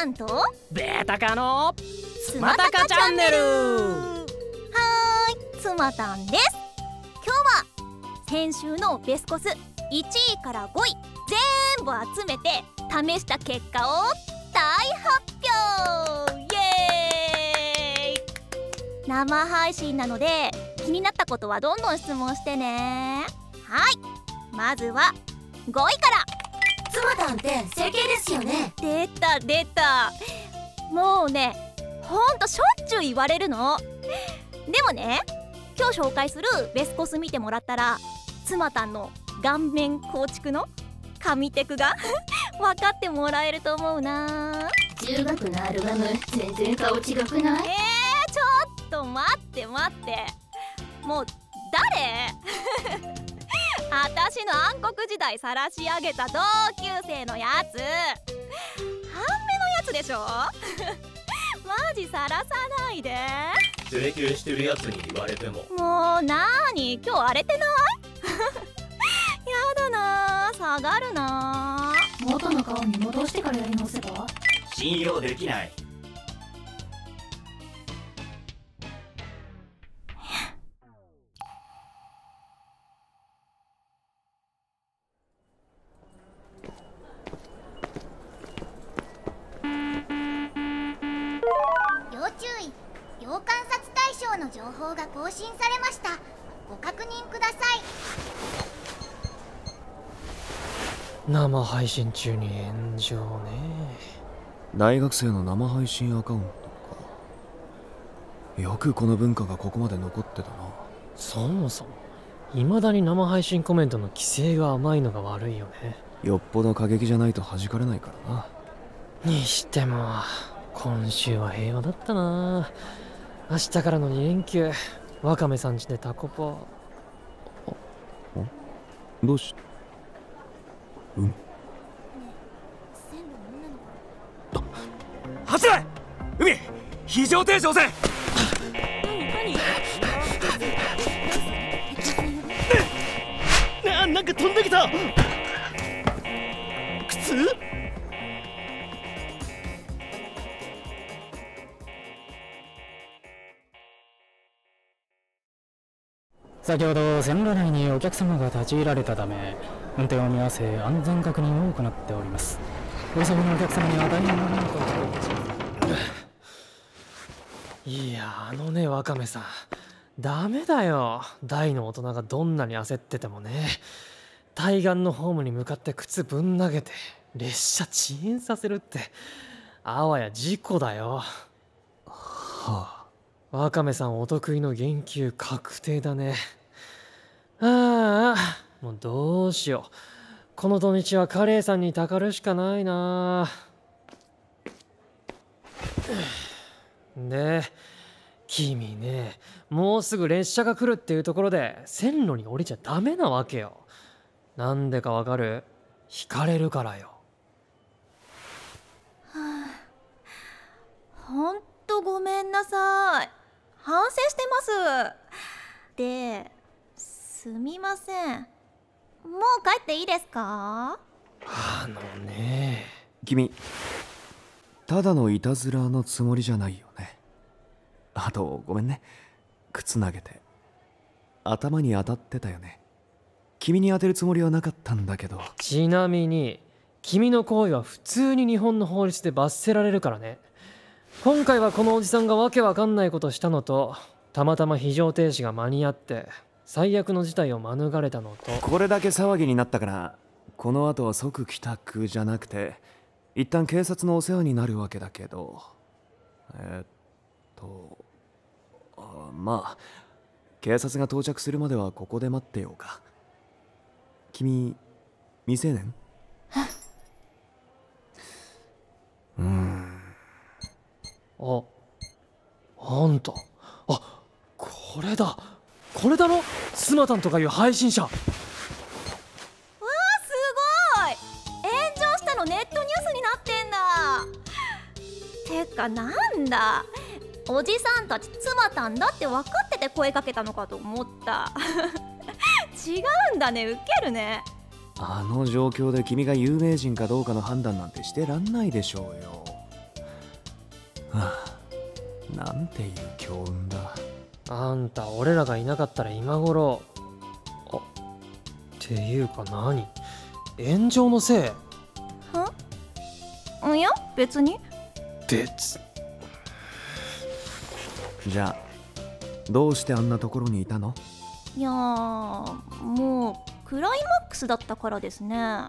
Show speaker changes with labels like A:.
A: タンと
B: ベータカの
A: つ
B: またかチャンネル。
A: はーいつまたんです。今日は先週のベスコス1位から5位全部集めて試した結果を大発表。イエーイ。生配信なので気になったことはどんどん質問してね。はいまずは5位から
C: つまたんって整形ですよね。
A: 出た出た。もうねほんとしょっちゅう言われるの。でもね今日紹介するベスコス見てもらったら妻たんの顔面構築の神テクが 分かってもらえると思うな。
C: 中学のアルバム全然顔違くない？
A: えー、ちょっと待って待って。もう誰？私の暗黒時代晒し上げた同級生のやつ。半目のやつでしょ？マジさらさないで。
D: 整形してるやつに言われても。
A: もうなーに？今日荒れてない？やだなー。下がるな
C: 元の顔に戻してからやり直せば？
D: 信用できない
E: の情報が更新されました。ご確認ください。
B: 生配信中に炎上ね。
F: 大学生の生配信アカウントか。よくこの文化がここまで残ってたな。
B: そもそも未だに生配信コメントの規制が甘いのが悪いよね。
F: よっぽど過激じゃないと弾かれないからな。
B: にしても今週は平和だったな明日からの2連休。ワカメさんちでタコパ
F: どうしうん？
G: 走れ！海！非常停止押せななんか飛んできた
H: 先ほど線路内にお客様が立ち入られたため運転を見合わせ安全確認を行っております。お急ぎのお客様には大変なものとお届けします。
B: いやあのねワカメさん。ダメだよ。大の大人がどんなに焦っててもね。対岸のホームに向かって靴ぶん投げて列車遅延させるってあわや事故だよ。
F: は
B: ワカメさんお得意の言及確定だねああ。もうどうしよう。この土日はカレーさんにたかるしかないな。で君ねもうすぐ列車が来るっていうところで線路に降りちゃダメなわけよ。なんでかわかる？引かれるからよ。
A: ほんとごめんなさい。反省してます。ですみません。もう帰っていいですか？
B: あのね
F: 君。ただのいたずらのつもりじゃないよね。あとごめんね。靴投げて。頭に当たってたよね。君に当てるつもりはなかったんだけど。
B: ちなみに君の行為は普通に日本の法律で罰せられるからね。今回はこのおじさんがわけわかんないことしたのとたまたま非常停止が間に合って最悪の事態を免れたのと。
F: これだけ騒ぎになったからこの後は即帰宅じゃなくて一旦警察のお世話になるわけだけど。えーっとあまあ警察が到着するまではここで待ってようか。君未成年？うーん
B: ああんた。あこれだこれだろ？スマタンとかいう配信者。
A: わあすごい！炎上したのネットニュースになってんだ。てかなんだ？おじさんたち妻たんだって分かってて声かけたのかと思った。違うんだね。ウケるね。
F: あの状況で君が有名人かどうかの判断なんてしてらんないでしょうよ。はあなんていう強運だ
B: あんた俺らがいなかったら今頃。あっていうか何？炎上のせい？
A: いや別に。
B: 別。
F: じゃあどうしてあんなところにいたの？
A: いやーもうクライマックスだったからですね